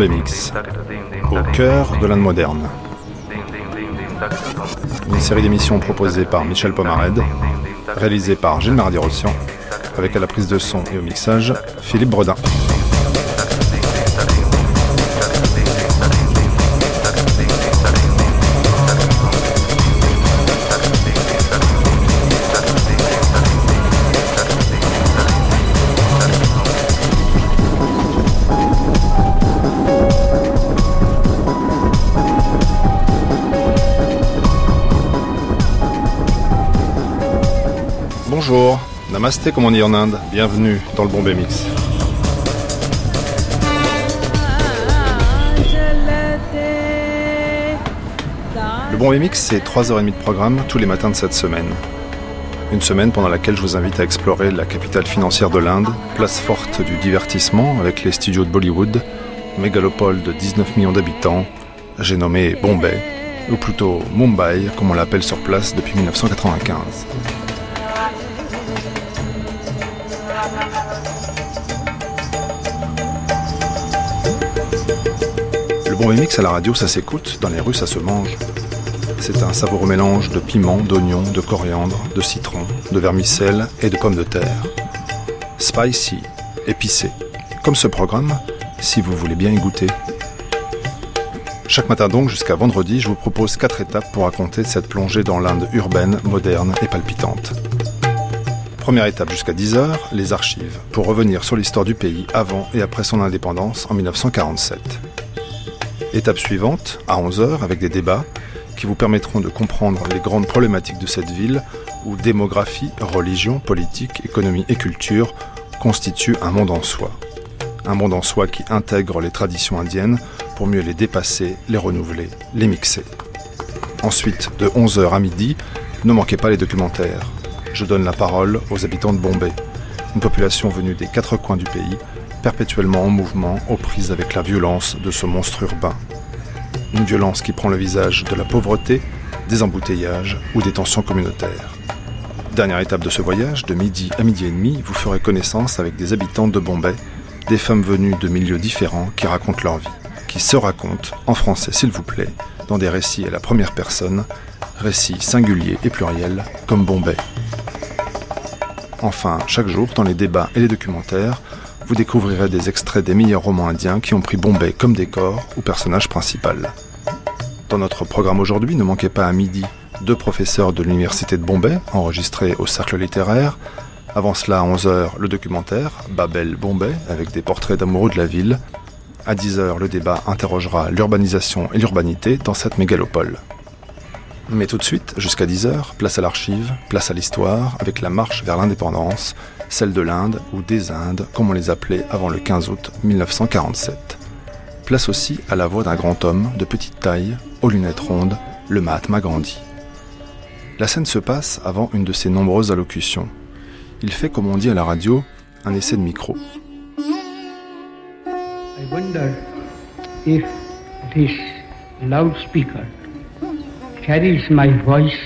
Au cœur de l'Inde moderne. Une série d'émissions proposées par Michel Pomared, réalisée par Gilles Mardi-Rossian, avec à la prise de son et au mixage Philippe Bredin. Bonjour, Namasté comme on dit en Inde, bienvenue dans le Bombay Mix. Le Bombay Mix, c'est 3h30 de programme tous les matins de cette semaine. Une semaine pendant laquelle je vous invite à explorer la capitale financière de l'Inde, place forte du divertissement avec les studios de Bollywood, mégalopole de 19 millions d'habitants, j'ai nommé Bombay, ou plutôt Mumbai comme on l'appelle sur place depuis 1995. Bon mix à la radio, ça s'écoute, dans les rues, ça se mange. C'est un savoureux mélange de piment, d'oignon, de coriandre, de citron, de vermicelle et de pommes de terre. Spicy, épicé. Comme ce programme, si vous voulez bien y goûter. Chaque matin donc, jusqu'à vendredi, je vous propose quatre étapes pour raconter cette plongée dans l'Inde urbaine, moderne et palpitante. Première étape jusqu'à 10h, les archives, pour revenir sur l'histoire du pays avant et après son indépendance en 1947. Étape suivante, à 11h, avec des débats qui vous permettront de comprendre les grandes problématiques de cette ville où démographie, religion, politique, économie et culture constituent un monde en soi. Un monde en soi qui intègre les traditions indiennes pour mieux les dépasser, les renouveler, les mixer. Ensuite, de 11h à midi, ne manquez pas les documentaires. Je donne la parole aux habitants de Bombay, une population venue des quatre coins du pays perpétuellement en mouvement, aux prises avec la violence de ce monstre urbain. Une violence qui prend le visage de la pauvreté, des embouteillages ou des tensions communautaires. Dernière étape de ce voyage, de midi à midi et demi, vous ferez connaissance avec des habitants de Bombay, des femmes venues de milieux différents qui racontent leur vie, qui se racontent, en français s'il vous plaît, dans des récits à la première personne, récits singuliers et pluriels, comme Bombay. Enfin, chaque jour, dans les débats et les documentaires, vous découvrirez des extraits des meilleurs romans indiens qui ont pris Bombay comme décor ou personnage principal. Dans notre programme aujourd'hui, ne manquez pas à midi deux professeurs de l'université de Bombay enregistrés au cercle littéraire. Avant cela, à 11h, le documentaire Babel Bombay avec des portraits d'amoureux de la ville. À 10h, le débat interrogera l'urbanisation et l'urbanité dans cette mégalopole. Mais tout de suite, jusqu'à 10h, place à l'archive, place à l'histoire, avec la marche vers l'indépendance, celle de l'Inde ou des Indes, comme on les appelait avant le 15 août 1947. Place aussi à la voix d'un grand homme de petite taille, aux lunettes rondes, le Mahatma Gandhi. La scène se passe avant une de ses nombreuses allocutions. Il fait, comme on dit à la radio, un essai de micro. I wonder if this loudspeaker carries my voice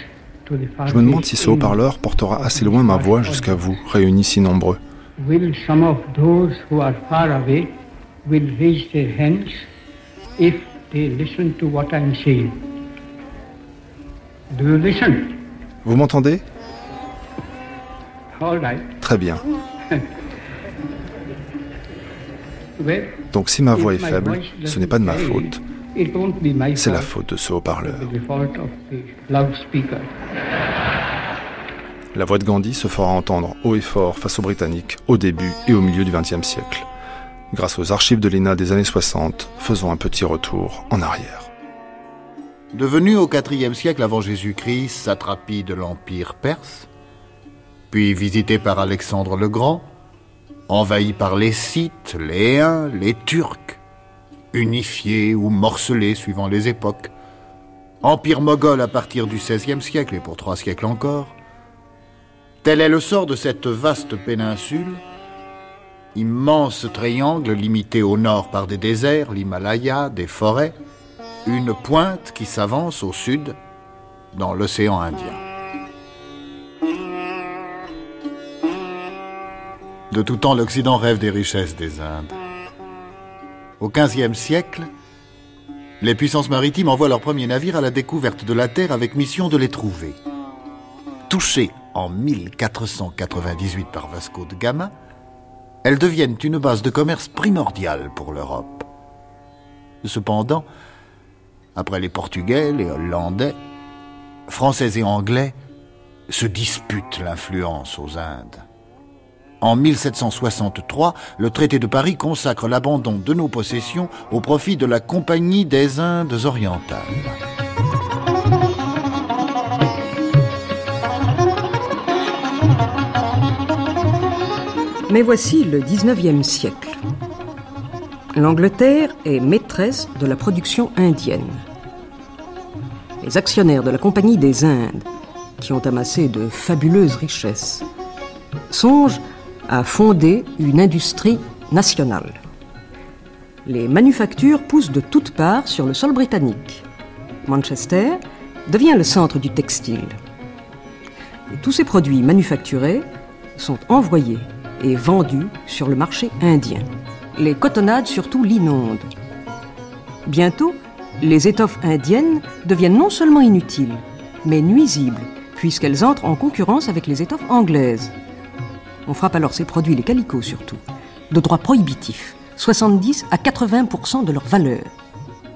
je me demande si ce haut-parleur portera assez loin ma voix jusqu'à vous, réunis si nombreux. Vous m'entendez? Très bien. Donc si ma voix est faible, ce n'est pas de ma faute. C'est la faute de ce haut-parleur. La voix de Gandhi se fera entendre haut et fort face aux Britanniques au début et au milieu du XXe siècle. Grâce aux archives de l'ENA des années 60, faisons un petit retour en arrière. Devenu au IVe siècle avant Jésus-Christ satrapie de l'Empire perse, puis visité par Alexandre le Grand, envahi par les Scythes, les Huns, les Turcs, unifié ou morcelé suivant les époques, empire moghol à partir du XVIe siècle et pour trois siècles encore, tel est le sort de cette vaste péninsule, immense triangle limité au nord par des déserts, l'Himalaya, des forêts, une pointe qui s'avance au sud dans l'océan Indien. De tout temps, l'Occident rêve des richesses des Indes. Au XVe siècle, les puissances maritimes envoient leurs premiers navires à la découverte de la Terre avec mission de les trouver. Touchées en 1498 par Vasco de Gama, elles deviennent une base de commerce primordiale pour l'Europe. Cependant, après les Portugais, les Hollandais, Français et Anglais se disputent l'influence aux Indes. En 1763, le traité de Paris consacre l'abandon de nos possessions au profit de la Compagnie des Indes orientales. Mais voici le 19e siècle. L'Angleterre est maîtresse de la production indienne. Les actionnaires de la Compagnie des Indes, qui ont amassé de fabuleuses richesses, songent à fonder une industrie nationale. Les manufactures poussent de toutes parts sur le sol britannique. Manchester devient le centre du textile. Tous ces produits manufacturés sont envoyés et vendus sur le marché indien. Les cotonnades surtout l'inondent. Bientôt, les étoffes indiennes deviennent non seulement inutiles, mais nuisibles, puisqu'elles entrent en concurrence avec les étoffes anglaises. On frappe alors ces produits, les calicots surtout, de droits prohibitifs, 70 à 80% de leur valeur.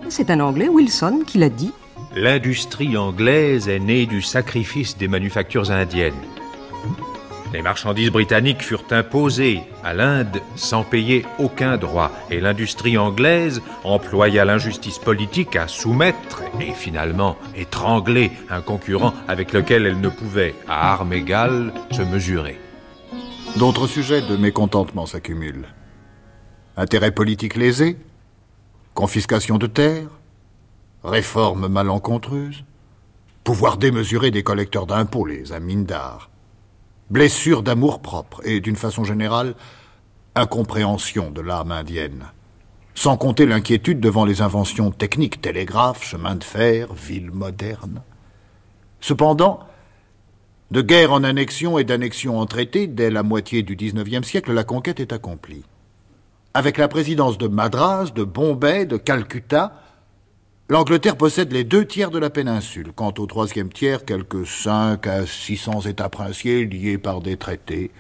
C'est un Anglais, Wilson, qui l'a dit. L'industrie anglaise est née du sacrifice des manufactures indiennes. Les marchandises britanniques furent imposées à l'Inde sans payer aucun droit, et l'industrie anglaise employa l'injustice politique à soumettre et finalement étrangler un concurrent avec lequel elle ne pouvait, à armes égales, se mesurer. D'autres sujets de mécontentement s'accumulent. Intérêts politiques lésés, confiscation de terres, réformes malencontreuses, pouvoir démesuré des collecteurs d'impôts, les amindars, blessures d'amour-propre et, d'une façon générale, incompréhension de l'âme indienne. Sans compter l'inquiétude devant les inventions techniques, télégraphes, chemins de fer, villes modernes. Cependant, de guerre en annexion et d'annexion en traité, dès la moitié du XIXe siècle, la conquête est accomplie. Avec la présidence de Madras, de Bombay, de Calcutta, L'Angleterre possède les deux tiers de la péninsule. Quant au troisième tiers, quelques cinq à six cents États princiers liés par des traités.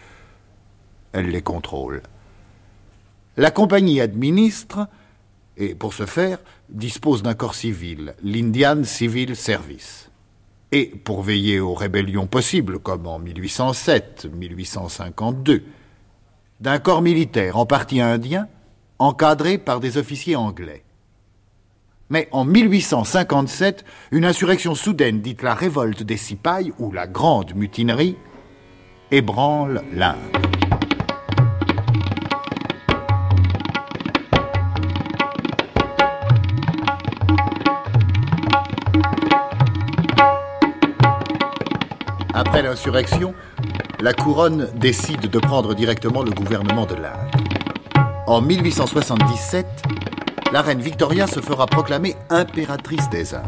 Elle les contrôle. La compagnie administre, et pour ce faire, dispose d'un corps civil, l'Indian Civil Service. Et pour veiller aux rébellions possibles, comme en 1807, 1852, d'un corps militaire en partie indien, encadré par des officiers anglais. Mais en 1857, une insurrection soudaine, dite la révolte des Sipayes ou la grande mutinerie, ébranle l'Inde. La couronne décide de prendre directement le gouvernement de l'Inde. En 1877, la reine Victoria se fera proclamer impératrice des Indes.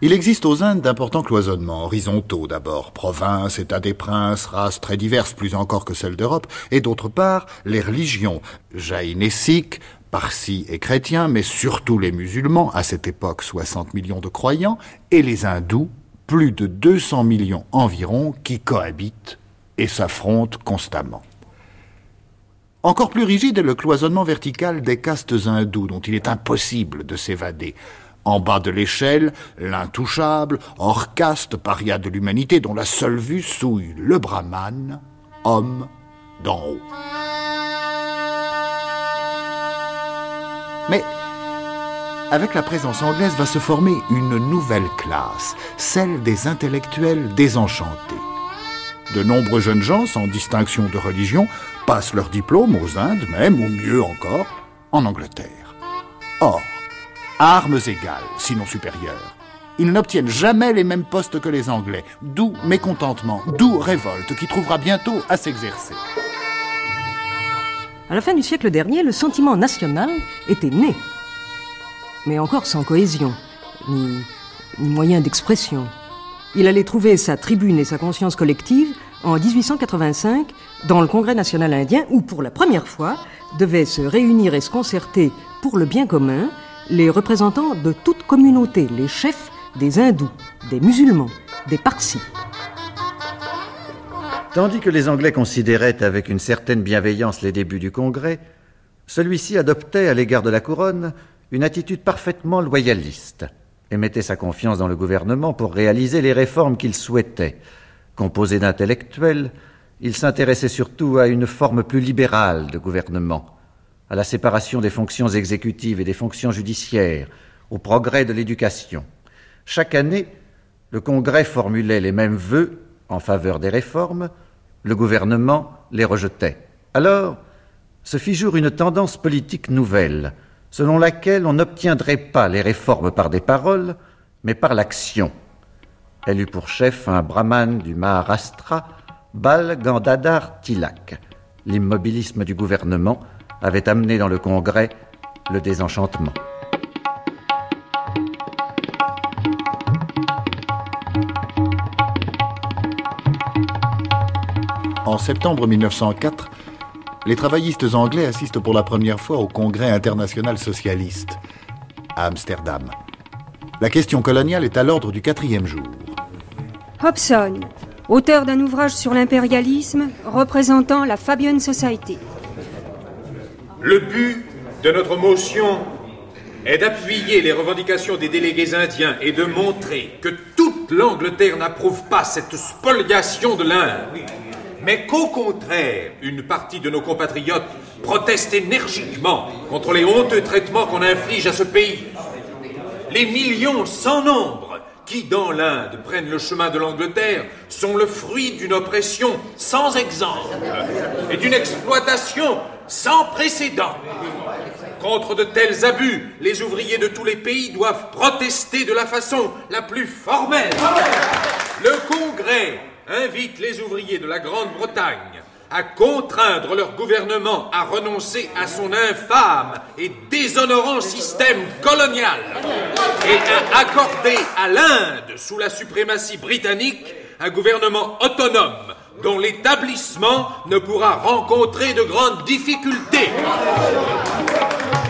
Il existe aux Indes d'importants cloisonnements, horizontaux d'abord, provinces, états des princes, races très diverses, plus encore que celles d'Europe, et d'autre part, les religions, jaïnes et sikhs, parsis et chrétiens, mais surtout les musulmans, à cette époque 60 millions de croyants, et les hindous, plus de 200 millions environ, qui cohabitent et s'affrontent constamment. Encore plus rigide est le cloisonnement vertical des castes hindous dont il est impossible de s'évader. En bas de l'échelle, l'intouchable, hors caste, paria de l'humanité dont la seule vue souille le brahman, homme d'en haut. Mais avec la présence anglaise va se former une nouvelle classe, celle des intellectuels désenchantés. De nombreux jeunes gens, sans distinction de religion, passent leur diplôme aux Indes, même, ou mieux encore, en Angleterre. Or, armes égales, sinon supérieures, ils n'obtiennent jamais les mêmes postes que les Anglais, d'où mécontentement, d'où révolte qui trouvera bientôt à s'exercer. À la fin du siècle dernier, le sentiment national était né, mais encore sans cohésion, ni, moyen d'expression. Il allait trouver sa tribune et sa conscience collective en 1885 dans le Congrès national indien où, pour la première fois, devaient se réunir et se concerter pour le bien commun les représentants de toute communauté, les chefs des hindous, des musulmans, des parsis. Tandis que les Anglais considéraient avec une certaine bienveillance les débuts du Congrès, celui-ci adoptait à l'égard de la couronne une attitude parfaitement loyaliste et mettait sa confiance dans le gouvernement pour réaliser les réformes qu'il souhaitait. Composé d'intellectuels, il s'intéressait surtout à une forme plus libérale de gouvernement, à la séparation des fonctions exécutives et des fonctions judiciaires, au progrès de l'éducation. Chaque année, le Congrès formulait les mêmes vœux en faveur des réformes, le gouvernement les rejetait. Alors, se fit jour une tendance politique nouvelle, selon laquelle on n'obtiendrait pas les réformes par des paroles, mais par l'action. Elle eut pour chef un brahman du Maharashtra, Bal Gandadhar Tilak. L'immobilisme du gouvernement avait amené dans le Congrès le désenchantement. En septembre 1904, les travaillistes anglais assistent pour la première fois au Congrès international socialiste à Amsterdam. La question coloniale est à l'ordre du quatrième jour. Hobson, auteur d'un ouvrage sur l'impérialisme représentant la Fabian Society. Le but de notre motion est d'appuyer les revendications des délégués indiens et de montrer que toute l'Angleterre n'approuve pas cette spoliation de l'Inde mais qu'au contraire, une partie de nos compatriotes proteste énergiquement contre les honteux traitements qu'on inflige à ce pays. Les millions sans nombre qui, dans l'Inde, prennent le chemin de l'Angleterre sont le fruit d'une oppression sans exemple et d'une exploitation sans précédent. Contre de tels abus, les ouvriers de tous les pays doivent protester de la façon la plus formelle. Le Congrès invite les ouvriers de la Grande-Bretagne à contraindre leur gouvernement à renoncer à son infâme et déshonorant système colonial et à accorder à l'Inde, sous la suprématie britannique, un gouvernement autonome dont l'établissement ne pourra rencontrer de grandes difficultés.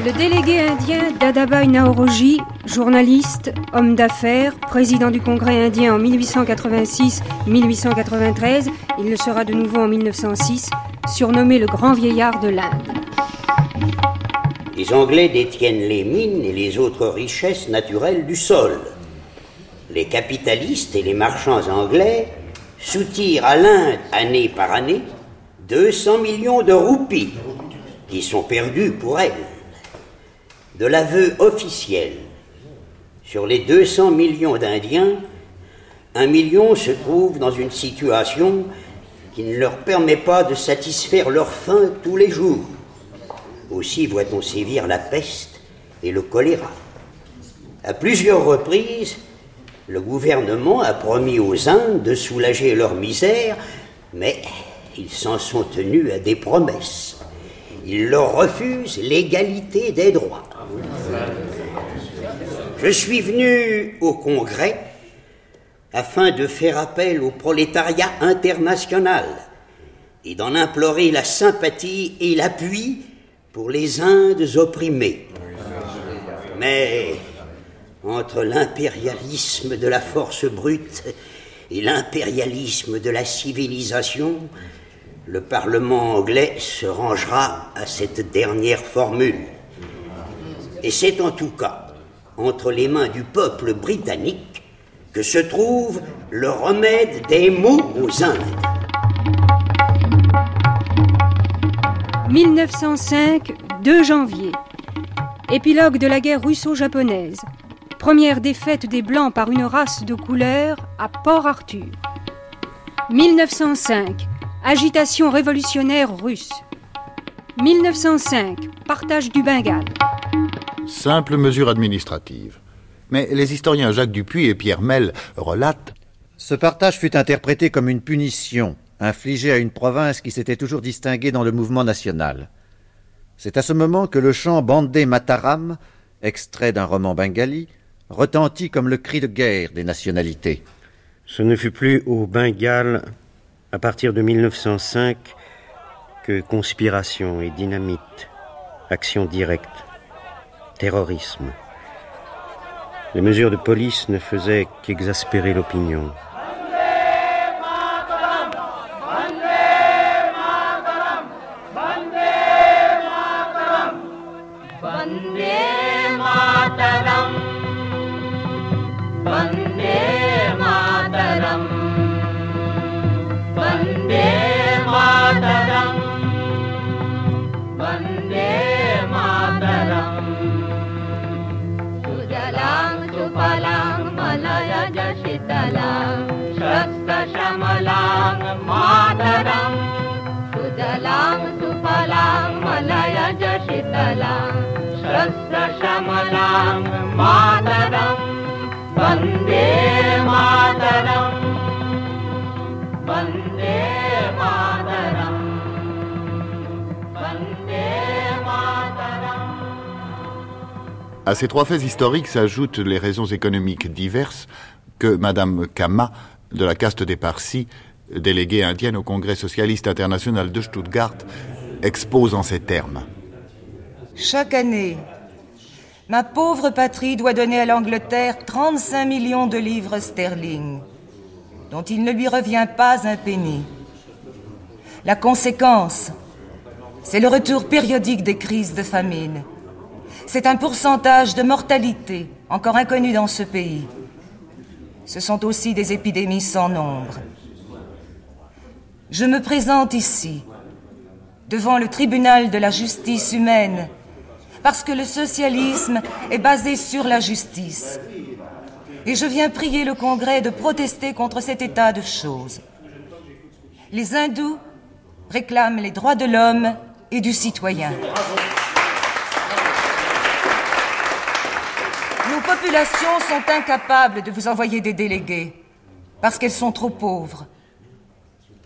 Le délégué indien Dadabhai Naoroji, journaliste, homme d'affaires, président du Congrès indien en 1886-1893, il le sera de nouveau en 1906, surnommé le grand vieillard de l'Inde. Les Anglais détiennent les mines et les autres richesses naturelles du sol. Les capitalistes et les marchands anglais soutirent à l'Inde, année par année, 200 millions de roupies qui sont perdus pour elle de l'aveu officiel. Sur les 200 millions d'Indiens, un million se trouve dans une situation qui ne leur permet pas de satisfaire leur faim tous les jours. Aussi voit-on sévir la peste et le choléra. À plusieurs reprises, le gouvernement a promis aux Indes de soulager leur misère, mais ils s'en sont tenus à des promesses. Ils leur refusent l'égalité des droits. Je suis venu au Congrès afin de faire appel au prolétariat international et d'en implorer la sympathie et l'appui pour les Indes opprimées. Mais entre l'impérialisme de la force brute et l'impérialisme de la civilisation, le Parlement anglais se rangera à cette dernière formule. Et c'est en tout cas entre les mains du peuple britannique que se trouve le remède des maux aux Indes. 1905, 2 janvier. Épilogue de la guerre russo-japonaise. Première défaite des Blancs par une race de couleur à Port-Arthur. 1905, agitation révolutionnaire russe. 1905, partage du Bengale. Simple mesure administrative. Mais les historiens Jacques Dupuis et Pierre Mel relatent Ce partage fut interprété comme une punition infligée à une province qui s'était toujours distinguée dans le mouvement national. C'est à ce moment que le chant Bandé Mataram, extrait d'un roman bengali, retentit comme le cri de guerre des nationalités. Ce ne fut plus au Bengale à partir de 1905 que conspiration et dynamite, action directe, terrorisme. Les mesures de police ne faisaient qu'exaspérer l'opinion. À ces trois faits historiques s'ajoutent les raisons économiques diverses que Madame Kama, de la caste des Parsis, déléguée indienne au Congrès socialiste international de Stuttgart, expose en ces termes. Chaque année, ma pauvre patrie doit donner à l'Angleterre 35 millions de livres sterling, dont il ne lui revient pas un penny. La conséquence, c'est le retour périodique des crises de famine c'est un pourcentage de mortalité encore inconnu dans ce pays. Ce sont aussi des épidémies sans nombre. Je me présente ici, devant le tribunal de la justice humaine, parce que le socialisme est basé sur la justice. Et je viens prier le Congrès de protester contre cet état de choses. Les hindous réclament les droits de l'homme et du citoyen. populations sont incapables de vous envoyer des délégués parce qu'elles sont trop pauvres.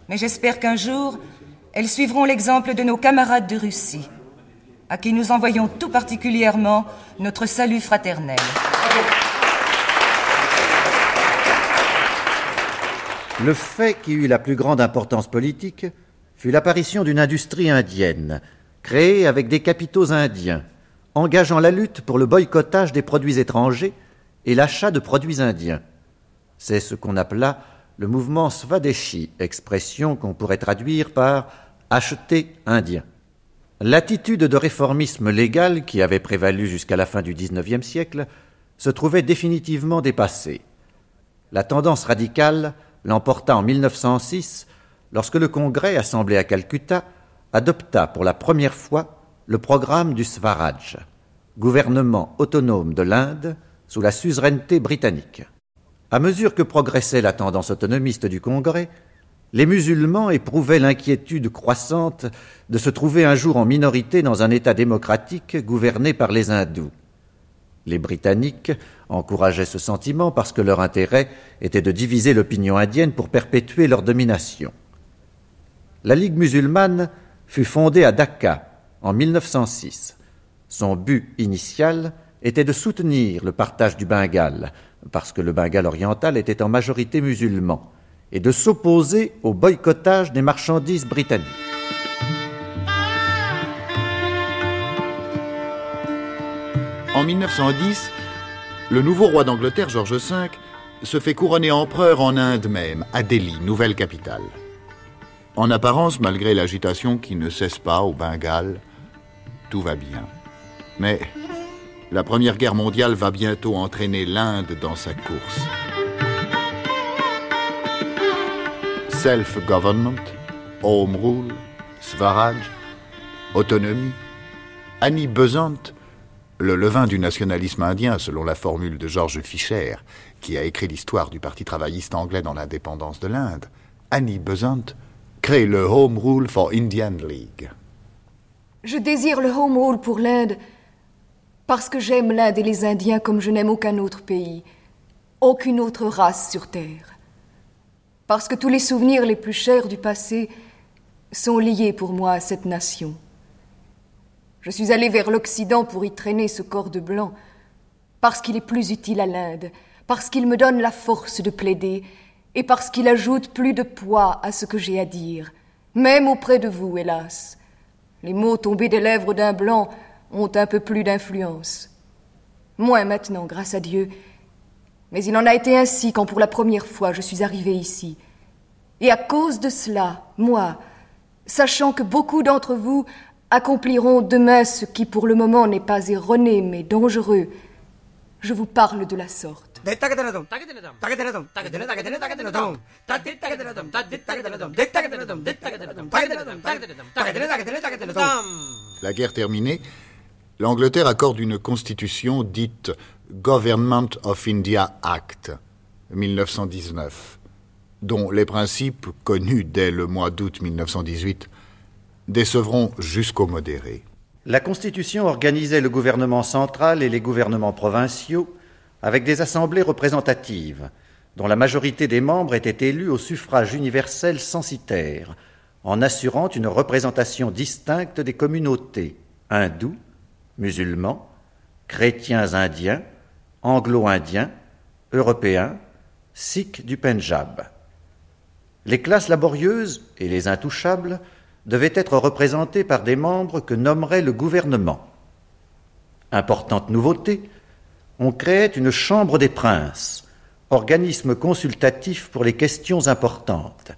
Mais j'espère qu'un jour, elles suivront l'exemple de nos camarades de Russie, à qui nous envoyons tout particulièrement notre salut fraternel. Le fait qui eut la plus grande importance politique fut l'apparition d'une industrie indienne, créée avec des capitaux indiens, engageant la lutte pour le boycottage des produits étrangers et l'achat de produits indiens. C'est ce qu'on appela le mouvement Swadeshi, expression qu'on pourrait traduire par acheter indien. L'attitude de réformisme légal qui avait prévalu jusqu'à la fin du XIXe siècle se trouvait définitivement dépassée. La tendance radicale l'emporta en 1906 lorsque le Congrès, assemblé à Calcutta, adopta pour la première fois le programme du Swaraj, gouvernement autonome de l'Inde sous la suzeraineté britannique. À mesure que progressait la tendance autonomiste du Congrès, les musulmans éprouvaient l'inquiétude croissante de se trouver un jour en minorité dans un État démocratique gouverné par les hindous. Les Britanniques encourageaient ce sentiment parce que leur intérêt était de diviser l'opinion indienne pour perpétuer leur domination. La Ligue musulmane fut fondée à Dhaka en 1906. Son but initial était de soutenir le partage du Bengale, parce que le Bengale oriental était en majorité musulman, et de s'opposer au boycottage des marchandises britanniques. En 1910, le nouveau roi d'Angleterre, George V, se fait couronner empereur en Inde même, à Delhi, nouvelle capitale. En apparence, malgré l'agitation qui ne cesse pas au Bengale, tout va bien. Mais la Première Guerre mondiale va bientôt entraîner l'Inde dans sa course. Self-government, home rule, Swaraj, autonomie. Annie Besant, le levain du nationalisme indien selon la formule de George Fisher, qui a écrit l'histoire du Parti travailliste anglais dans l'indépendance de l'Inde, Annie Besant crée le Home Rule for Indian League. Je désire le home rule pour l'Inde parce que j'aime l'Inde et les Indiens comme je n'aime aucun autre pays, aucune autre race sur Terre. Parce que tous les souvenirs les plus chers du passé sont liés pour moi à cette nation. Je suis allé vers l'Occident pour y traîner ce corps de blanc, parce qu'il est plus utile à l'Inde, parce qu'il me donne la force de plaider et parce qu'il ajoute plus de poids à ce que j'ai à dire, même auprès de vous, hélas. Les mots tombés des lèvres d'un blanc ont un peu plus d'influence. Moins maintenant, grâce à Dieu. Mais il en a été ainsi quand pour la première fois je suis arrivé ici. Et à cause de cela, moi, sachant que beaucoup d'entre vous accompliront demain ce qui pour le moment n'est pas erroné mais dangereux, je vous parle de la sorte. La guerre terminée, l'Angleterre accorde une constitution dite Government of India Act 1919, dont les principes, connus dès le mois d'août 1918, décevront jusqu'au modéré. La Constitution organisait le gouvernement central et les gouvernements provinciaux avec des assemblées représentatives, dont la majorité des membres étaient élus au suffrage universel censitaire, en assurant une représentation distincte des communautés hindous, musulmans, chrétiens indiens, anglo-indiens, européens, sikhs du Pendjab. Les classes laborieuses et les intouchables devaient être représentées par des membres que nommerait le gouvernement. Importante nouveauté, on créait une Chambre des princes, organisme consultatif pour les questions importantes,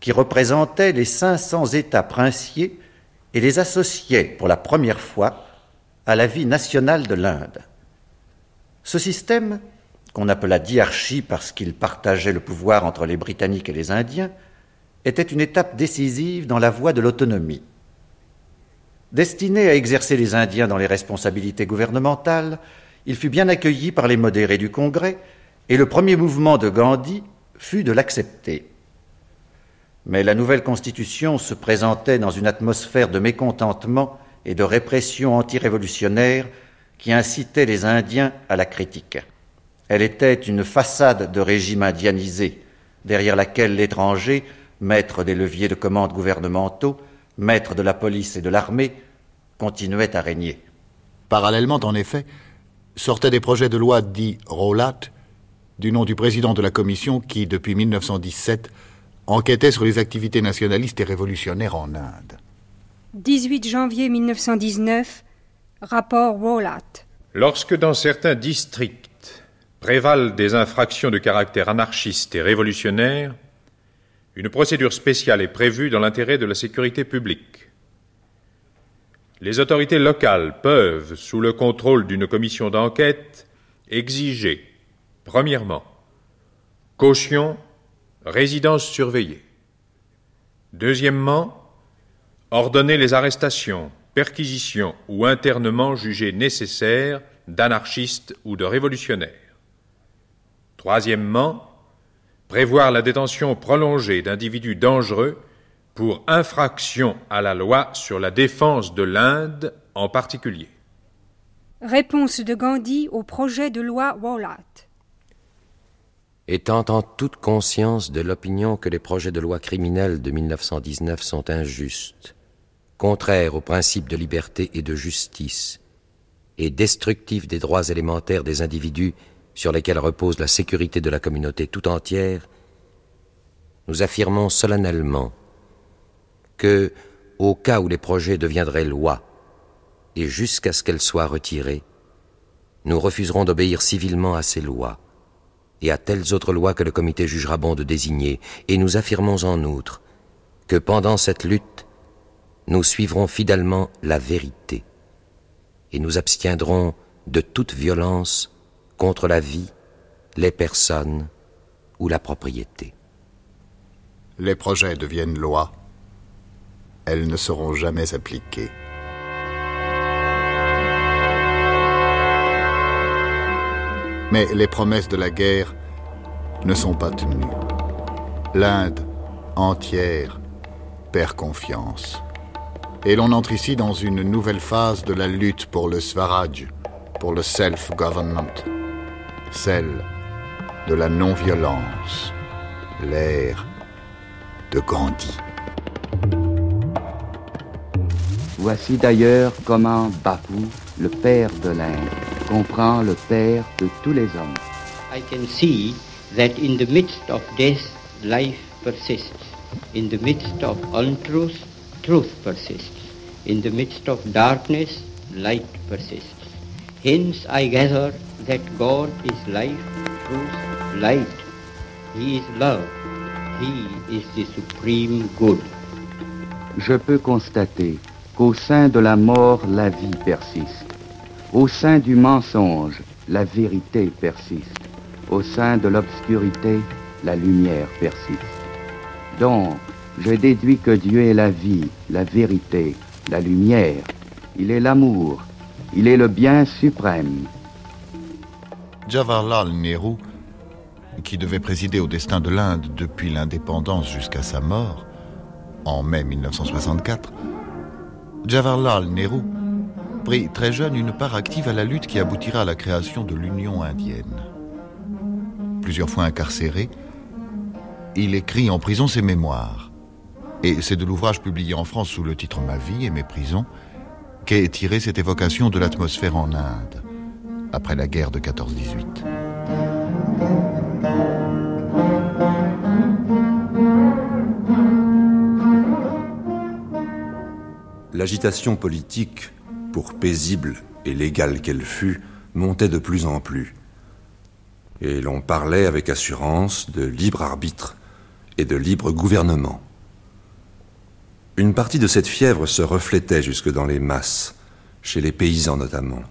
qui représentait les 500 États princiers et les associait pour la première fois à la vie nationale de l'Inde. Ce système, qu'on appela diarchie parce qu'il partageait le pouvoir entre les Britanniques et les Indiens, était une étape décisive dans la voie de l'autonomie. Destiné à exercer les Indiens dans les responsabilités gouvernementales, il fut bien accueilli par les modérés du Congrès, et le premier mouvement de Gandhi fut de l'accepter. Mais la nouvelle constitution se présentait dans une atmosphère de mécontentement et de répression antirévolutionnaire qui incitait les Indiens à la critique. Elle était une façade de régime indianisé, derrière laquelle l'étranger, maître des leviers de commande gouvernementaux, maître de la police et de l'armée, continuait à régner. Parallèlement, en effet, sortaient des projets de loi dits Rolat, du nom du président de la commission qui, depuis 1917, enquêtait sur les activités nationalistes et révolutionnaires en Inde. 18 janvier 1919, rapport Rolat. Lorsque dans certains districts prévalent des infractions de caractère anarchiste et révolutionnaire, une procédure spéciale est prévue dans l'intérêt de la sécurité publique. Les autorités locales peuvent, sous le contrôle d'une commission d'enquête, exiger, premièrement, caution, résidence surveillée. Deuxièmement, ordonner les arrestations, perquisitions ou internements jugés nécessaires d'anarchistes ou de révolutionnaires. Troisièmement, prévoir la détention prolongée d'individus dangereux pour infraction à la loi sur la défense de l'Inde en particulier. Réponse de Gandhi au projet de loi Wallat. Étant en toute conscience de l'opinion que les projets de loi criminels de 1919 sont injustes, contraires aux principes de liberté et de justice, et destructifs des droits élémentaires des individus sur lesquels repose la sécurité de la communauté tout entière, nous affirmons solennellement que, au cas où les projets deviendraient loi, et jusqu'à ce qu'elles soient retirées, nous refuserons d'obéir civilement à ces lois et à telles autres lois que le comité jugera bon de désigner, et nous affirmons en outre que pendant cette lutte, nous suivrons fidèlement la vérité, et nous abstiendrons de toute violence contre la vie, les personnes ou la propriété. Les projets deviennent loi elles ne seront jamais appliquées. Mais les promesses de la guerre ne sont pas tenues. L'Inde entière perd confiance. Et l'on entre ici dans une nouvelle phase de la lutte pour le Swaraj, pour le self-government, celle de la non-violence, l'ère de Gandhi. Voici d'ailleurs comment Bapu, le père de l'Inde, comprend le père de tous les hommes. I can see that in the midst of death life persists. In the midst of untruth, truth persists. In the midst of darkness, light persists. Hence I gather that God is life, truth, light. He is love. He is the supreme good. Je peux constater qu'au sein de la mort, la vie persiste. Au sein du mensonge, la vérité persiste. Au sein de l'obscurité, la lumière persiste. Donc, je déduis que Dieu est la vie, la vérité, la lumière. Il est l'amour. Il est le bien suprême. Jawaharlal Nehru, qui devait présider au destin de l'Inde depuis l'indépendance jusqu'à sa mort, en mai 1964, Jawaharlal Nehru prit très jeune une part active à la lutte qui aboutira à la création de l'Union indienne. Plusieurs fois incarcéré, il écrit en prison ses mémoires. Et c'est de l'ouvrage publié en France sous le titre Ma vie et mes prisons qu'est tirée cette évocation de l'atmosphère en Inde, après la guerre de 14-18. L'agitation politique, pour paisible et légale qu'elle fût, montait de plus en plus. Et l'on parlait avec assurance de libre arbitre et de libre gouvernement. Une partie de cette fièvre se reflétait jusque dans les masses, chez les paysans notamment.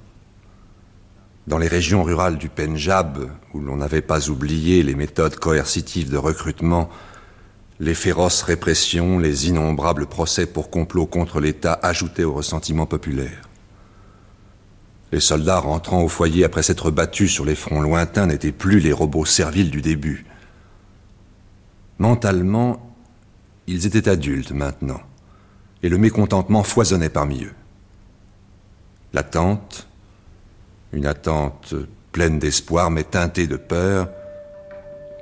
Dans les régions rurales du Pendjab, où l'on n'avait pas oublié les méthodes coercitives de recrutement, les féroces répressions, les innombrables procès pour complot contre l'État ajoutaient au ressentiment populaire. Les soldats rentrant au foyer après s'être battus sur les fronts lointains n'étaient plus les robots serviles du début. Mentalement, ils étaient adultes maintenant, et le mécontentement foisonnait parmi eux. L'attente, une attente pleine d'espoir mais teintée de peur,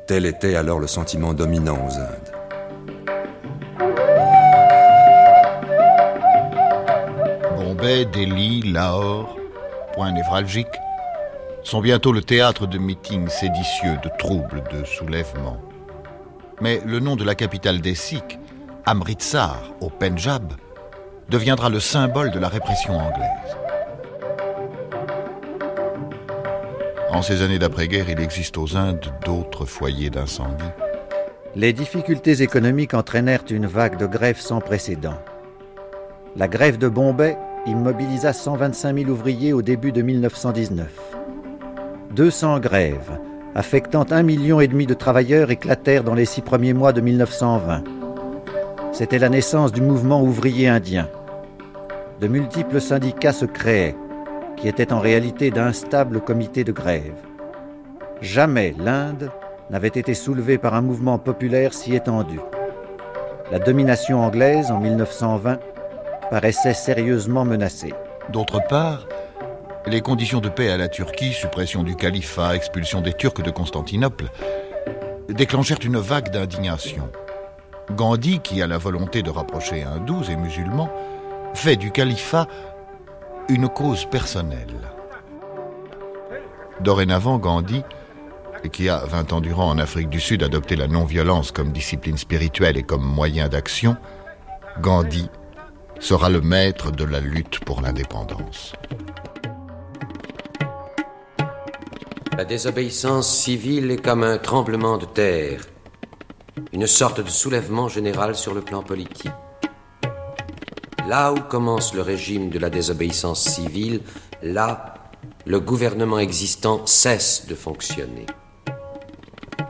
tel était alors le sentiment dominant aux Indes. Bombay, Delhi, Lahore, point névralgique, sont bientôt le théâtre de meetings séditieux, de troubles, de soulèvements. Mais le nom de la capitale des Sikhs, Amritsar, au Pendjab, deviendra le symbole de la répression anglaise. En ces années d'après-guerre, il existe aux Indes d'autres foyers d'incendie. Les difficultés économiques entraînèrent une vague de grèves sans précédent. La grève de Bombay immobilisa 125 000 ouvriers au début de 1919. 200 grèves, affectant un million et demi de travailleurs, éclatèrent dans les six premiers mois de 1920. C'était la naissance du mouvement ouvrier indien. De multiples syndicats se créaient, qui étaient en réalité d'instables comités de grève. Jamais l'Inde n'avait été soulevée par un mouvement populaire si étendu. La domination anglaise en 1920 paraissait sérieusement menacée. D'autre part, les conditions de paix à la Turquie, suppression du califat, expulsion des Turcs de Constantinople, déclenchèrent une vague d'indignation. Gandhi, qui a la volonté de rapprocher hindous et musulmans, fait du califat une cause personnelle. Dorénavant, Gandhi, qui a 20 ans durant en Afrique du Sud adopté la non-violence comme discipline spirituelle et comme moyen d'action, Gandhi sera le maître de la lutte pour l'indépendance. La désobéissance civile est comme un tremblement de terre, une sorte de soulèvement général sur le plan politique. Là où commence le régime de la désobéissance civile, là, le gouvernement existant cesse de fonctionner.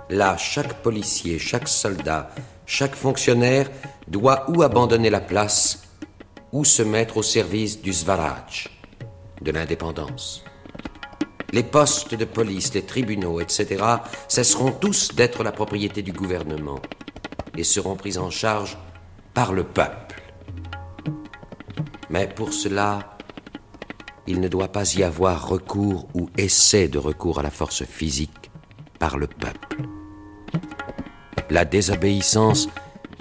Là, chaque policier, chaque soldat, chaque fonctionnaire doit ou abandonner la place ou se mettre au service du Swaraj, de l'indépendance. Les postes de police, les tribunaux, etc., cesseront tous d'être la propriété du gouvernement et seront pris en charge par le peuple. Mais pour cela, il ne doit pas y avoir recours ou essai de recours à la force physique par le peuple. La désobéissance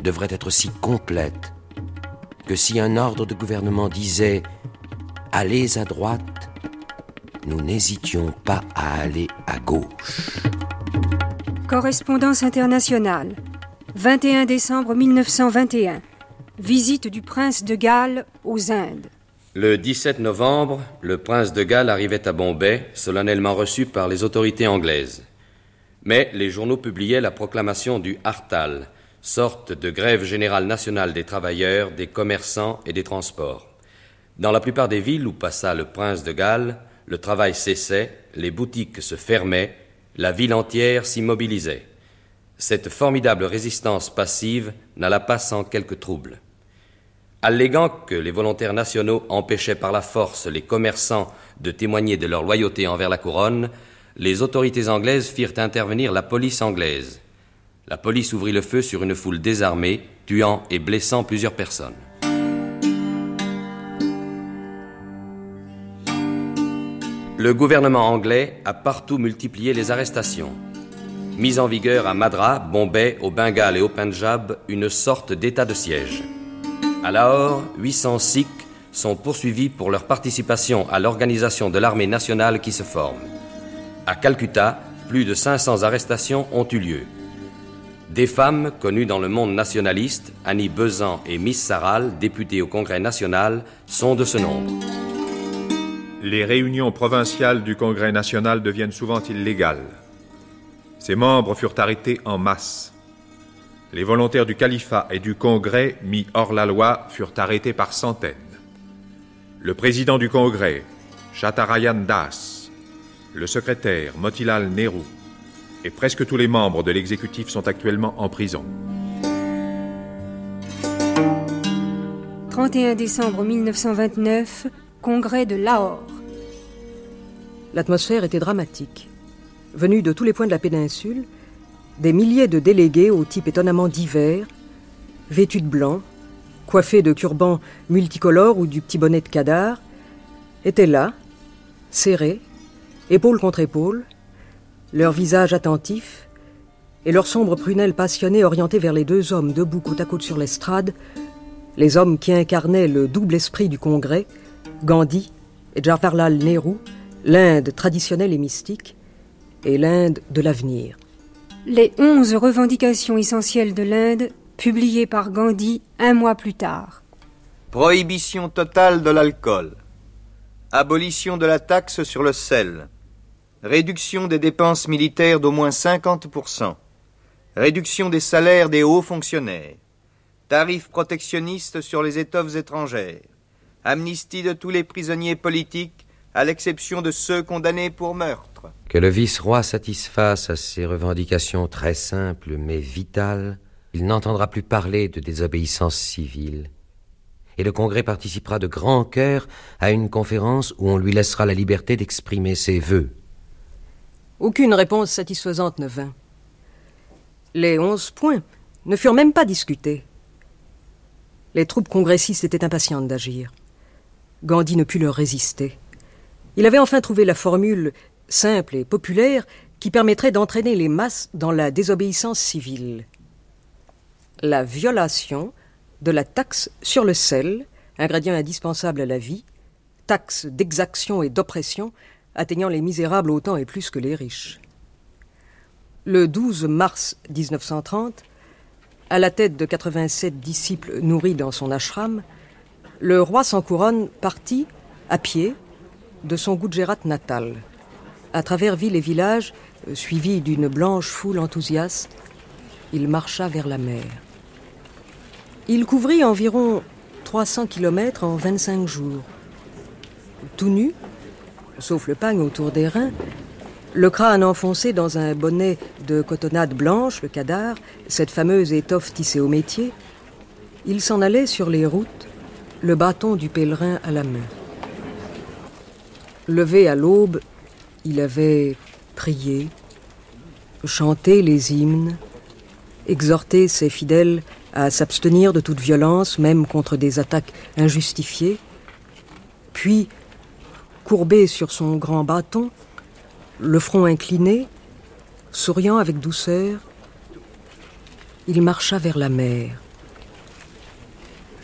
devrait être si complète que si un ordre de gouvernement disait ⁇ Allez à droite ⁇ nous n'hésitions pas à aller à gauche. Correspondance internationale. 21 décembre 1921. Visite du prince de Galles aux Indes. Le 17 novembre, le prince de Galles arrivait à Bombay, solennellement reçu par les autorités anglaises. Mais les journaux publiaient la proclamation du Hartal, sorte de grève générale nationale des travailleurs, des commerçants et des transports. Dans la plupart des villes où passa le prince de Galles, le travail cessait, les boutiques se fermaient, la ville entière s'immobilisait. Cette formidable résistance passive n'alla pas sans quelques troubles. Alléguant que les volontaires nationaux empêchaient par la force les commerçants de témoigner de leur loyauté envers la couronne, les autorités anglaises firent intervenir la police anglaise. La police ouvrit le feu sur une foule désarmée, tuant et blessant plusieurs personnes. Le gouvernement anglais a partout multiplié les arrestations. Mise en vigueur à Madras, Bombay, au Bengale et au Punjab une sorte d'état de siège. À Lahore, 800 Sikhs sont poursuivis pour leur participation à l'organisation de l'armée nationale qui se forme. À Calcutta, plus de 500 arrestations ont eu lieu. Des femmes connues dans le monde nationaliste, Annie Besant et Miss Saral, députées au Congrès national, sont de ce nombre. Les réunions provinciales du Congrès national deviennent souvent illégales. Ses membres furent arrêtés en masse. Les volontaires du califat et du Congrès, mis hors la loi, furent arrêtés par centaines. Le président du Congrès, Chatarayan Das, le secrétaire Motilal Nehru et presque tous les membres de l'exécutif sont actuellement en prison. 31 décembre 1929, Congrès de Lahore. L'atmosphère était dramatique. Venus de tous les points de la péninsule, des milliers de délégués au type étonnamment divers, vêtus de blanc, coiffés de turbans multicolores ou du petit bonnet de cadar, étaient là, serrés, épaule contre épaule, leurs visages attentifs et leurs sombres prunelles passionnées orientées vers les deux hommes debout côte à côte sur l'estrade, les hommes qui incarnaient le double esprit du Congrès, Gandhi et Jawaharlal Nehru, l'Inde traditionnelle et mystique, et l'Inde de l'avenir. Les onze revendications essentielles de l'Inde, publiées par Gandhi un mois plus tard. Prohibition totale de l'alcool. Abolition de la taxe sur le sel. Réduction des dépenses militaires d'au moins 50%. Réduction des salaires des hauts fonctionnaires. Tarifs protectionnistes sur les étoffes étrangères. Amnistie de tous les prisonniers politiques, à l'exception de ceux condamnés pour meurtre. Que le vice-roi satisfasse à ces revendications très simples mais vitales, il n'entendra plus parler de désobéissance civile. Et le Congrès participera de grand cœur à une conférence où on lui laissera la liberté d'exprimer ses vœux. Aucune réponse satisfaisante ne vint. Les onze points ne furent même pas discutés. Les troupes congressistes étaient impatientes d'agir. Gandhi ne put leur résister. Il avait enfin trouvé la formule simple et populaire qui permettrait d'entraîner les masses dans la désobéissance civile. La violation de la taxe sur le sel, ingrédient indispensable à la vie, taxe d'exaction et d'oppression atteignant les misérables autant et plus que les riches. Le 12 mars 1930, à la tête de 87 disciples nourris dans son ashram, le roi sans couronne partit, à pied, de son Gujarat natal. À travers villes et villages, euh, suivi d'une blanche foule enthousiaste, il marcha vers la mer. Il couvrit environ 300 kilomètres en 25 jours. Tout nu, sauf le pagne autour des reins, le crâne enfoncé dans un bonnet de cotonnade blanche, le cadar, cette fameuse étoffe tissée au métier, il s'en allait sur les routes, le bâton du pèlerin à la main. Levé à l'aube, il avait prié, chanté les hymnes, exhorté ses fidèles à s'abstenir de toute violence, même contre des attaques injustifiées, puis, courbé sur son grand bâton, le front incliné, souriant avec douceur, il marcha vers la mer.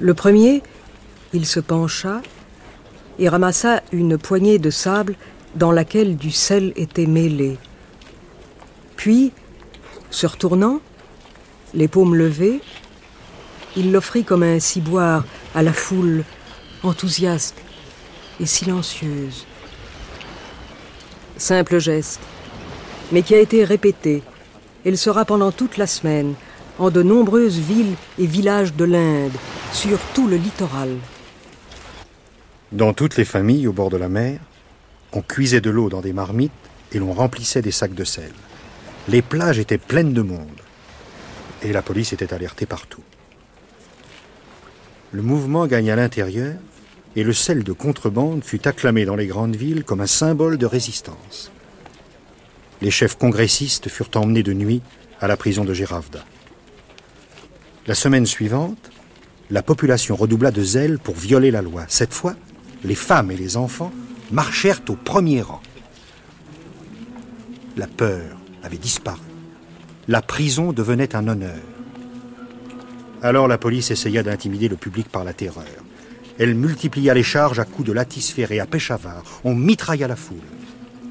Le premier, il se pencha et ramassa une poignée de sable dans laquelle du sel était mêlé. Puis, se retournant, Les paumes levées, il l'offrit comme un ciboire à la foule enthousiaste et silencieuse. Simple geste, mais qui a été répété et le sera pendant toute la semaine en de nombreuses villes et villages de l'Inde, sur tout le littoral. Dans toutes les familles au bord de la mer, on cuisait de l'eau dans des marmites et l'on remplissait des sacs de sel. Les plages étaient pleines de monde et la police était alertée partout. Le mouvement gagne à l'intérieur et le sel de contrebande fut acclamé dans les grandes villes comme un symbole de résistance. Les chefs congressistes furent emmenés de nuit à la prison de Géravda. La semaine suivante, la population redoubla de zèle pour violer la loi. Cette fois, les femmes et les enfants marchèrent au premier rang. La peur avait disparu. La prison devenait un honneur. Alors la police essaya d'intimider le public par la terreur. Elle multiplia les charges à coups de latisphère et à Peshawar. On mitrailla la foule.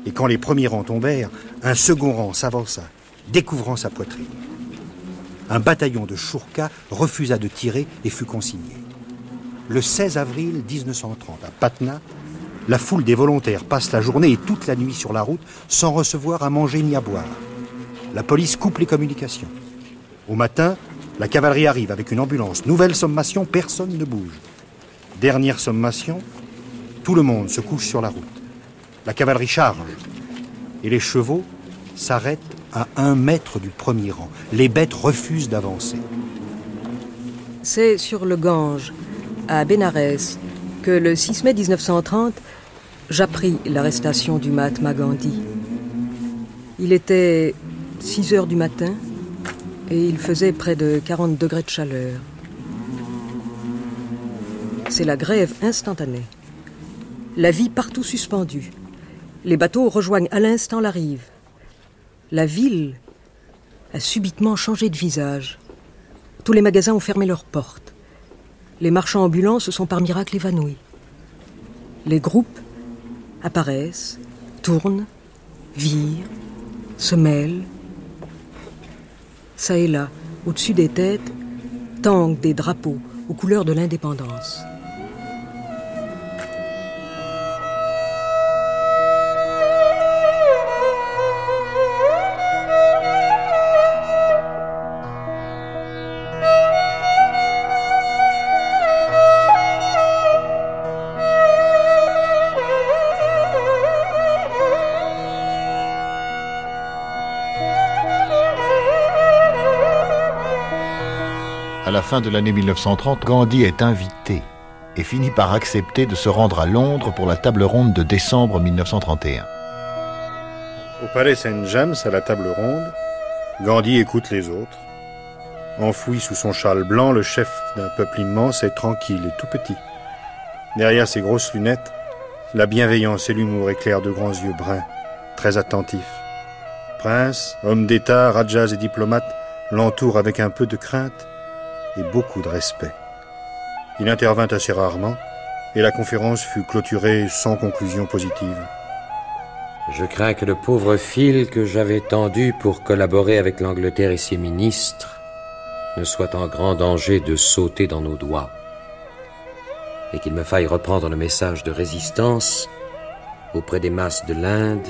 Et quand les premiers rangs tombèrent, un second rang s'avança, découvrant sa poitrine un bataillon de Shurka refusa de tirer et fut consigné. Le 16 avril 1930, à Patna, la foule des volontaires passe la journée et toute la nuit sur la route sans recevoir à manger ni à boire. La police coupe les communications. Au matin, la cavalerie arrive avec une ambulance. Nouvelle sommation, personne ne bouge. Dernière sommation, tout le monde se couche sur la route. La cavalerie charge et les chevaux s'arrêtent à un mètre du premier rang. Les bêtes refusent d'avancer. C'est sur le Gange, à Bénarès, que le 6 mai 1930, j'appris l'arrestation du Mahatma Gandhi. Il était 6 heures du matin et il faisait près de 40 degrés de chaleur. C'est la grève instantanée. La vie partout suspendue. Les bateaux rejoignent à l'instant la rive la ville a subitement changé de visage. Tous les magasins ont fermé leurs portes. Les marchands ambulants se sont par miracle évanouis. Les groupes apparaissent, tournent, virent, se mêlent. Ça et là, au-dessus des têtes, tanguent des drapeaux aux couleurs de l'indépendance. De l'année 1930, Gandhi est invité et finit par accepter de se rendre à Londres pour la table ronde de décembre 1931. Au palais Saint James, à la table ronde, Gandhi écoute les autres. Enfoui sous son châle blanc, le chef d'un peuple immense est tranquille et tout petit. Derrière ses grosses lunettes, la bienveillance et l'humour éclairent de grands yeux bruns, très attentifs. Prince, homme d'État, rajas et diplomates l'entourent avec un peu de crainte et beaucoup de respect. Il intervint assez rarement et la conférence fut clôturée sans conclusion positive. Je crains que le pauvre fil que j'avais tendu pour collaborer avec l'Angleterre et ses ministres ne soit en grand danger de sauter dans nos doigts et qu'il me faille reprendre le message de résistance auprès des masses de l'Inde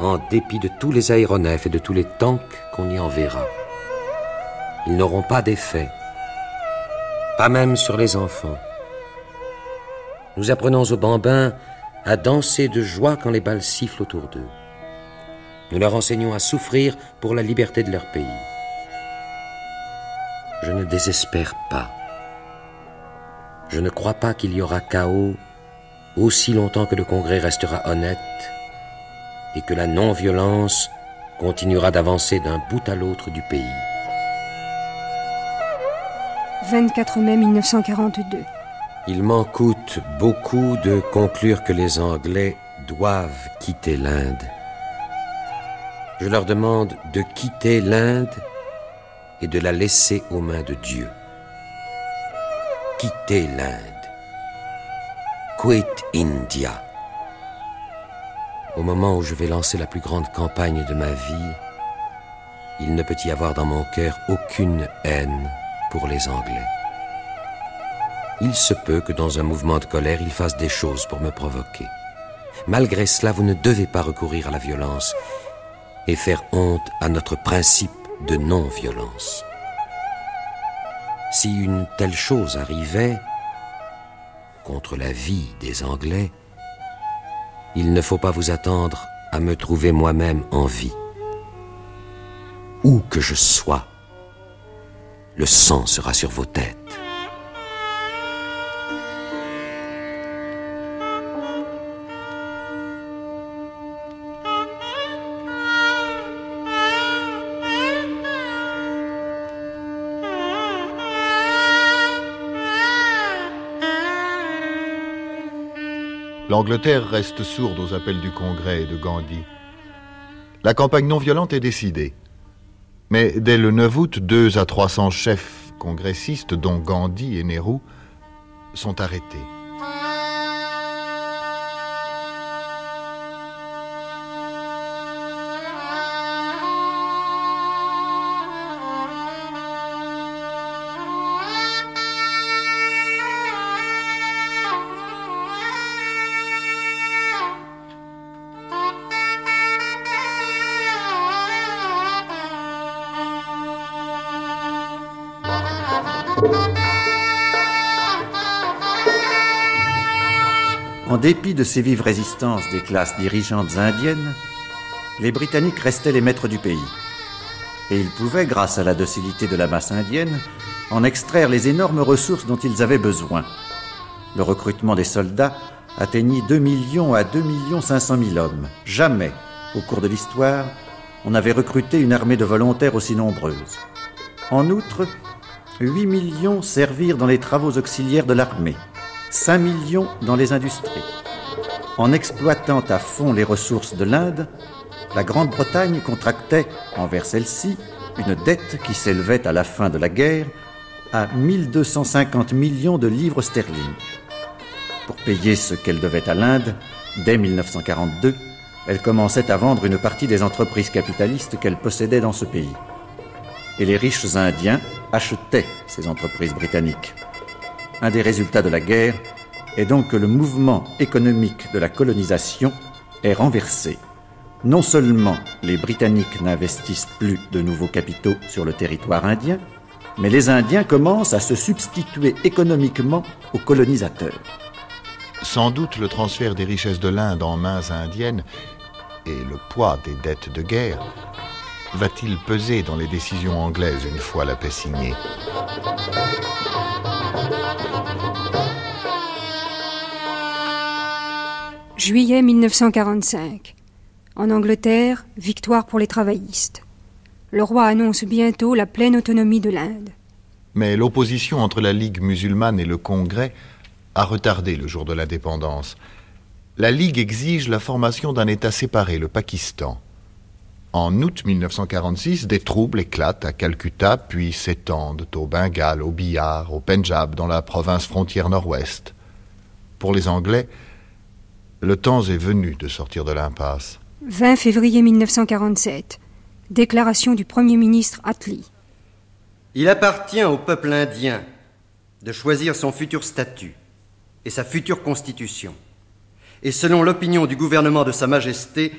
en dépit de tous les aéronefs et de tous les tanks qu'on y enverra. Ils n'auront pas d'effet pas même sur les enfants. Nous apprenons aux bambins à danser de joie quand les balles sifflent autour d'eux. Nous leur enseignons à souffrir pour la liberté de leur pays. Je ne désespère pas. Je ne crois pas qu'il y aura chaos aussi longtemps que le Congrès restera honnête et que la non-violence continuera d'avancer d'un bout à l'autre du pays. 24 mai 1942. Il m'en coûte beaucoup de conclure que les Anglais doivent quitter l'Inde. Je leur demande de quitter l'Inde et de la laisser aux mains de Dieu. Quitter l'Inde. Quit India. Au moment où je vais lancer la plus grande campagne de ma vie, il ne peut y avoir dans mon cœur aucune haine pour les Anglais. Il se peut que dans un mouvement de colère, il fasse des choses pour me provoquer. Malgré cela, vous ne devez pas recourir à la violence et faire honte à notre principe de non-violence. Si une telle chose arrivait contre la vie des Anglais, il ne faut pas vous attendre à me trouver moi-même en vie. Où que je sois, le sang sera sur vos têtes. L'Angleterre reste sourde aux appels du Congrès et de Gandhi. La campagne non violente est décidée. Mais dès le 9 août, deux à 300 chefs congressistes, dont Gandhi et Nehru, sont arrêtés. Dépit de ces vives résistances des classes dirigeantes indiennes, les Britanniques restaient les maîtres du pays. Et ils pouvaient, grâce à la docilité de la masse indienne, en extraire les énormes ressources dont ils avaient besoin. Le recrutement des soldats atteignit 2 millions à 2 millions 500 000 hommes. Jamais, au cours de l'histoire, on n'avait recruté une armée de volontaires aussi nombreuse. En outre, 8 millions servirent dans les travaux auxiliaires de l'armée, 5 millions dans les industries. En exploitant à fond les ressources de l'Inde, la Grande-Bretagne contractait envers celle-ci une dette qui s'élevait à la fin de la guerre à 1250 millions de livres sterling. Pour payer ce qu'elle devait à l'Inde, dès 1942, elle commençait à vendre une partie des entreprises capitalistes qu'elle possédait dans ce pays. Et les riches Indiens achetaient ces entreprises britanniques. Un des résultats de la guerre est donc que le mouvement économique de la colonisation est renversé. Non seulement les Britanniques n'investissent plus de nouveaux capitaux sur le territoire indien, mais les Indiens commencent à se substituer économiquement aux colonisateurs. Sans doute le transfert des richesses de l'Inde en mains indiennes et le poids des dettes de guerre va-t-il peser dans les décisions anglaises une fois la paix signée? Juillet 1945. En Angleterre, victoire pour les travaillistes. Le roi annonce bientôt la pleine autonomie de l'Inde. Mais l'opposition entre la Ligue musulmane et le Congrès a retardé le jour de l'indépendance. La Ligue exige la formation d'un État séparé, le Pakistan. En août 1946, des troubles éclatent à Calcutta, puis s'étendent au Bengale, au Bihar, au Pendjab, dans la province frontière nord-ouest. Pour les Anglais, le temps est venu de sortir de l'impasse. 20 février 1947. Déclaration du Premier ministre Attlee. Il appartient au peuple indien de choisir son futur statut et sa future constitution. Et selon l'opinion du gouvernement de Sa Majesté,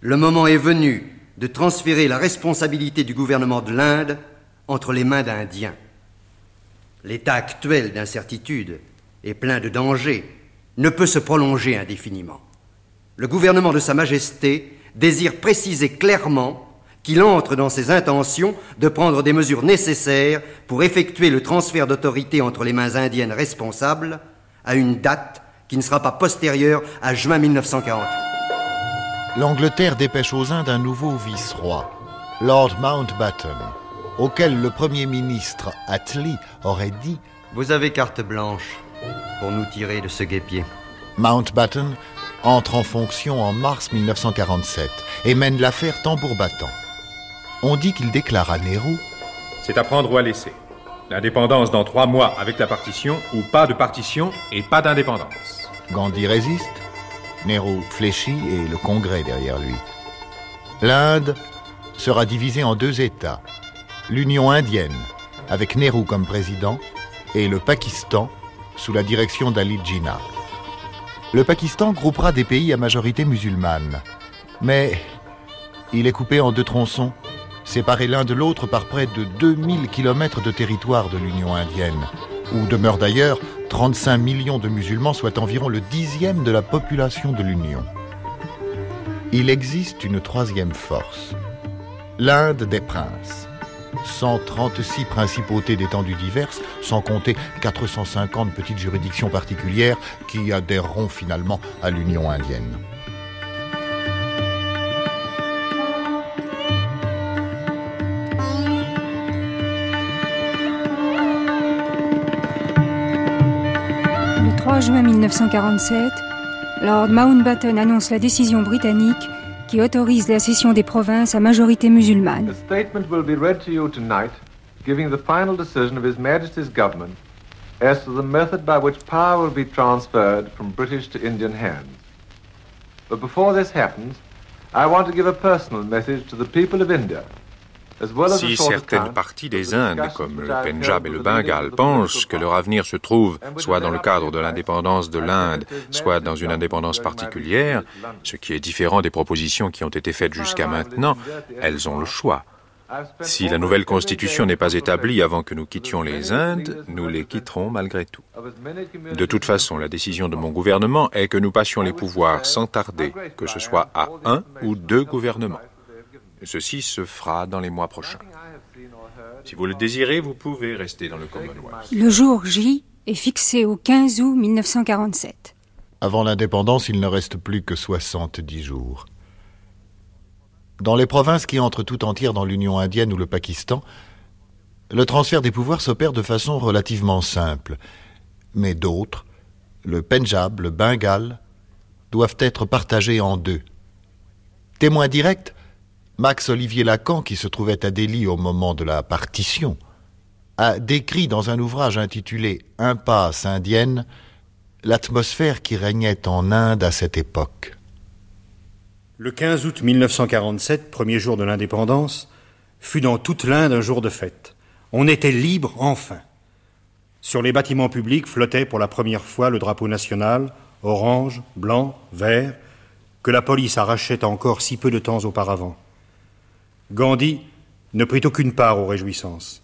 le moment est venu de transférer la responsabilité du gouvernement de l'Inde entre les mains d'Indiens. L'état actuel d'incertitude et plein de dangers ne peut se prolonger indéfiniment. Le gouvernement de Sa Majesté désire préciser clairement qu'il entre dans ses intentions de prendre des mesures nécessaires pour effectuer le transfert d'autorité entre les mains indiennes responsables à une date qui ne sera pas postérieure à juin 1948. L'Angleterre dépêche aux Indes un nouveau vice-roi, Lord Mountbatten, auquel le Premier ministre Attlee aurait dit Vous avez carte blanche pour nous tirer de ce guépier. Mountbatten entre en fonction en mars 1947 et mène l'affaire tambour battant. On dit qu'il déclare à Nehru C'est à prendre ou à laisser. L'indépendance dans trois mois avec la partition ou pas de partition et pas d'indépendance. Gandhi résiste, Nehru fléchit et le Congrès derrière lui. L'Inde sera divisé en deux États. L'Union indienne, avec Nehru comme président, et le Pakistan, sous la direction d'Ali Jinnah. Le Pakistan groupera des pays à majorité musulmane. Mais il est coupé en deux tronçons, séparés l'un de l'autre par près de 2000 km de territoire de l'Union indienne, où demeurent d'ailleurs 35 millions de musulmans, soit environ le dixième de la population de l'Union. Il existe une troisième force, l'Inde des princes. 136 principautés d'étendues diverses, sans compter 450 petites juridictions particulières qui adhéreront finalement à l'Union indienne. 1947, Lord Mountbatten annonce la décision britannique qui autorise la cession des provinces à majorité musulmane. A statement will be read to you tonight giving the final decision of His Majesty's government as to the method by which power will be transferred from British to Indian hands. But before this happens, I want to give a personal message to the people of India. Si certaines parties des Indes, comme le Pendjab et le Bengale, pensent que leur avenir se trouve soit dans le cadre de l'indépendance de l'Inde, soit dans une indépendance particulière, ce qui est différent des propositions qui ont été faites jusqu'à maintenant, elles ont le choix. Si la nouvelle constitution n'est pas établie avant que nous quittions les Indes, nous les quitterons malgré tout. De toute façon, la décision de mon gouvernement est que nous passions les pouvoirs sans tarder, que ce soit à un ou deux gouvernements. Ceci se fera dans les mois prochains. Si vous le désirez, vous pouvez rester dans le Commonwealth. Le jour J est fixé au 15 août 1947. Avant l'indépendance, il ne reste plus que 70 jours. Dans les provinces qui entrent tout entières dans l'Union indienne ou le Pakistan, le transfert des pouvoirs s'opère de façon relativement simple. Mais d'autres, le Pendjab, le Bengale, doivent être partagés en deux. Témoin direct, Max Olivier Lacan, qui se trouvait à Delhi au moment de la partition, a décrit dans un ouvrage intitulé Impasse indienne l'atmosphère qui régnait en Inde à cette époque. Le 15 août 1947, premier jour de l'indépendance, fut dans toute l'Inde un jour de fête. On était libre enfin. Sur les bâtiments publics flottait pour la première fois le drapeau national, orange, blanc, vert, que la police arrachait encore si peu de temps auparavant. Gandhi ne prit aucune part aux réjouissances.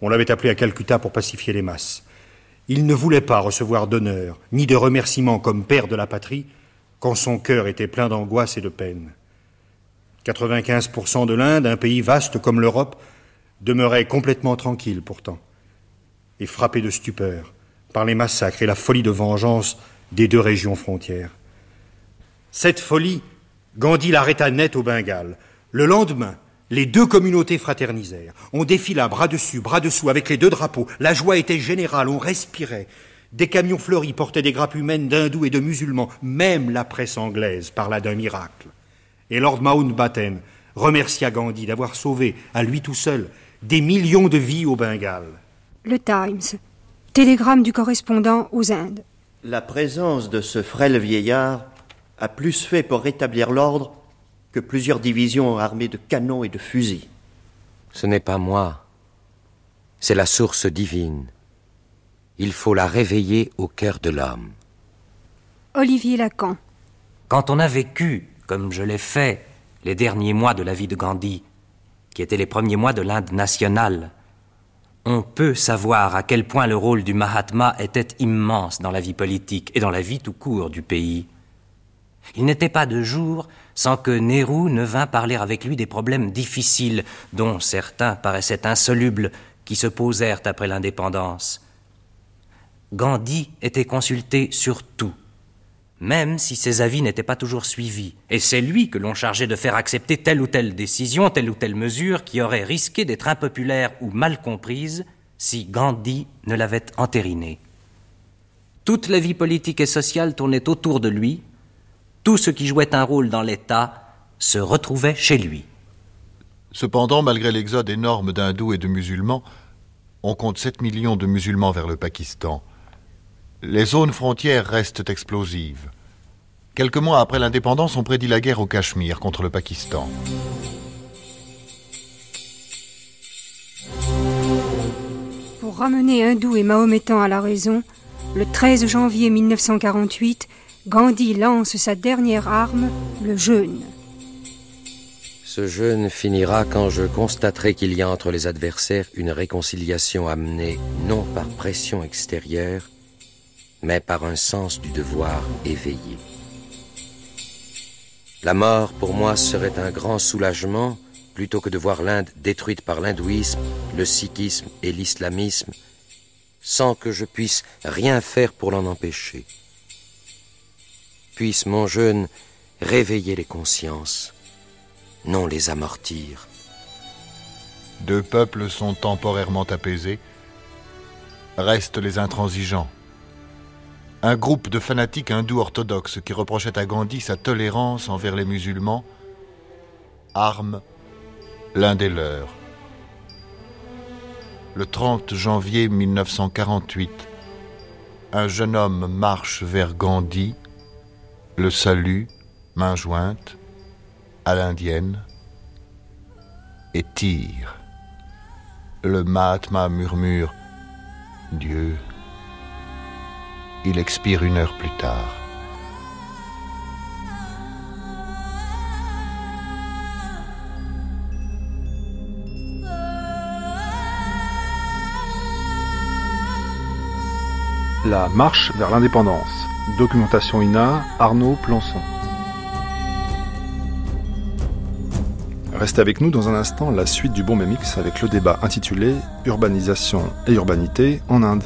On l'avait appelé à Calcutta pour pacifier les masses. Il ne voulait pas recevoir d'honneur ni de remerciements comme père de la patrie quand son cœur était plein d'angoisse et de peine. 95% de l'Inde, un pays vaste comme l'Europe, demeurait complètement tranquille pourtant, et frappé de stupeur par les massacres et la folie de vengeance des deux régions frontières. Cette folie, Gandhi l'arrêta net au Bengale. Le lendemain, les deux communautés fraternisèrent. On défila bras dessus, bras dessous, avec les deux drapeaux. La joie était générale, on respirait. Des camions fleuris portaient des grappes humaines d'hindous et de musulmans. Même la presse anglaise parla d'un miracle. Et Lord Mountbatten remercia Gandhi d'avoir sauvé, à lui tout seul, des millions de vies au Bengale. Le Times. Télégramme du correspondant aux Indes. La présence de ce frêle vieillard a plus fait pour rétablir l'ordre que plusieurs divisions armées de canons et de fusils. Ce n'est pas moi, c'est la source divine. Il faut la réveiller au cœur de l'homme. Olivier Lacan. Quand on a vécu, comme je l'ai fait, les derniers mois de la vie de Gandhi, qui étaient les premiers mois de l'Inde nationale, on peut savoir à quel point le rôle du Mahatma était immense dans la vie politique et dans la vie tout court du pays. Il n'était pas de jour sans que Nehru ne vînt parler avec lui des problèmes difficiles, dont certains paraissaient insolubles, qui se posèrent après l'indépendance. Gandhi était consulté sur tout, même si ses avis n'étaient pas toujours suivis, et c'est lui que l'on chargeait de faire accepter telle ou telle décision, telle ou telle mesure qui aurait risqué d'être impopulaire ou mal comprise si Gandhi ne l'avait entérinée. Toute la vie politique et sociale tournait autour de lui, tout ce qui jouait un rôle dans l'État se retrouvait chez lui. Cependant, malgré l'exode énorme d'hindous et de musulmans, on compte 7 millions de musulmans vers le Pakistan. Les zones frontières restent explosives. Quelques mois après l'indépendance, on prédit la guerre au Cachemire contre le Pakistan. Pour ramener hindous et mahométans à la raison, le 13 janvier 1948, Gandhi lance sa dernière arme, le jeûne. Ce jeûne finira quand je constaterai qu'il y a entre les adversaires une réconciliation amenée non par pression extérieure, mais par un sens du devoir éveillé. La mort, pour moi, serait un grand soulagement plutôt que de voir l'Inde détruite par l'hindouisme, le sikhisme et l'islamisme, sans que je puisse rien faire pour l'en empêcher. Puisse mon jeûne réveiller les consciences non les amortir. Deux peuples sont temporairement apaisés. Restent les intransigeants. Un groupe de fanatiques hindous orthodoxes qui reprochaient à Gandhi sa tolérance envers les musulmans arme l'un des leurs. Le 30 janvier 1948, un jeune homme marche vers Gandhi, le salue, main jointe, à l'indienne et tire. Le Mahatma murmure Dieu. Il expire une heure plus tard. La marche vers l'indépendance. Documentation INA, Arnaud Plançon. Restez avec nous dans un instant la suite du bon mix avec le débat intitulé Urbanisation et urbanité en Inde.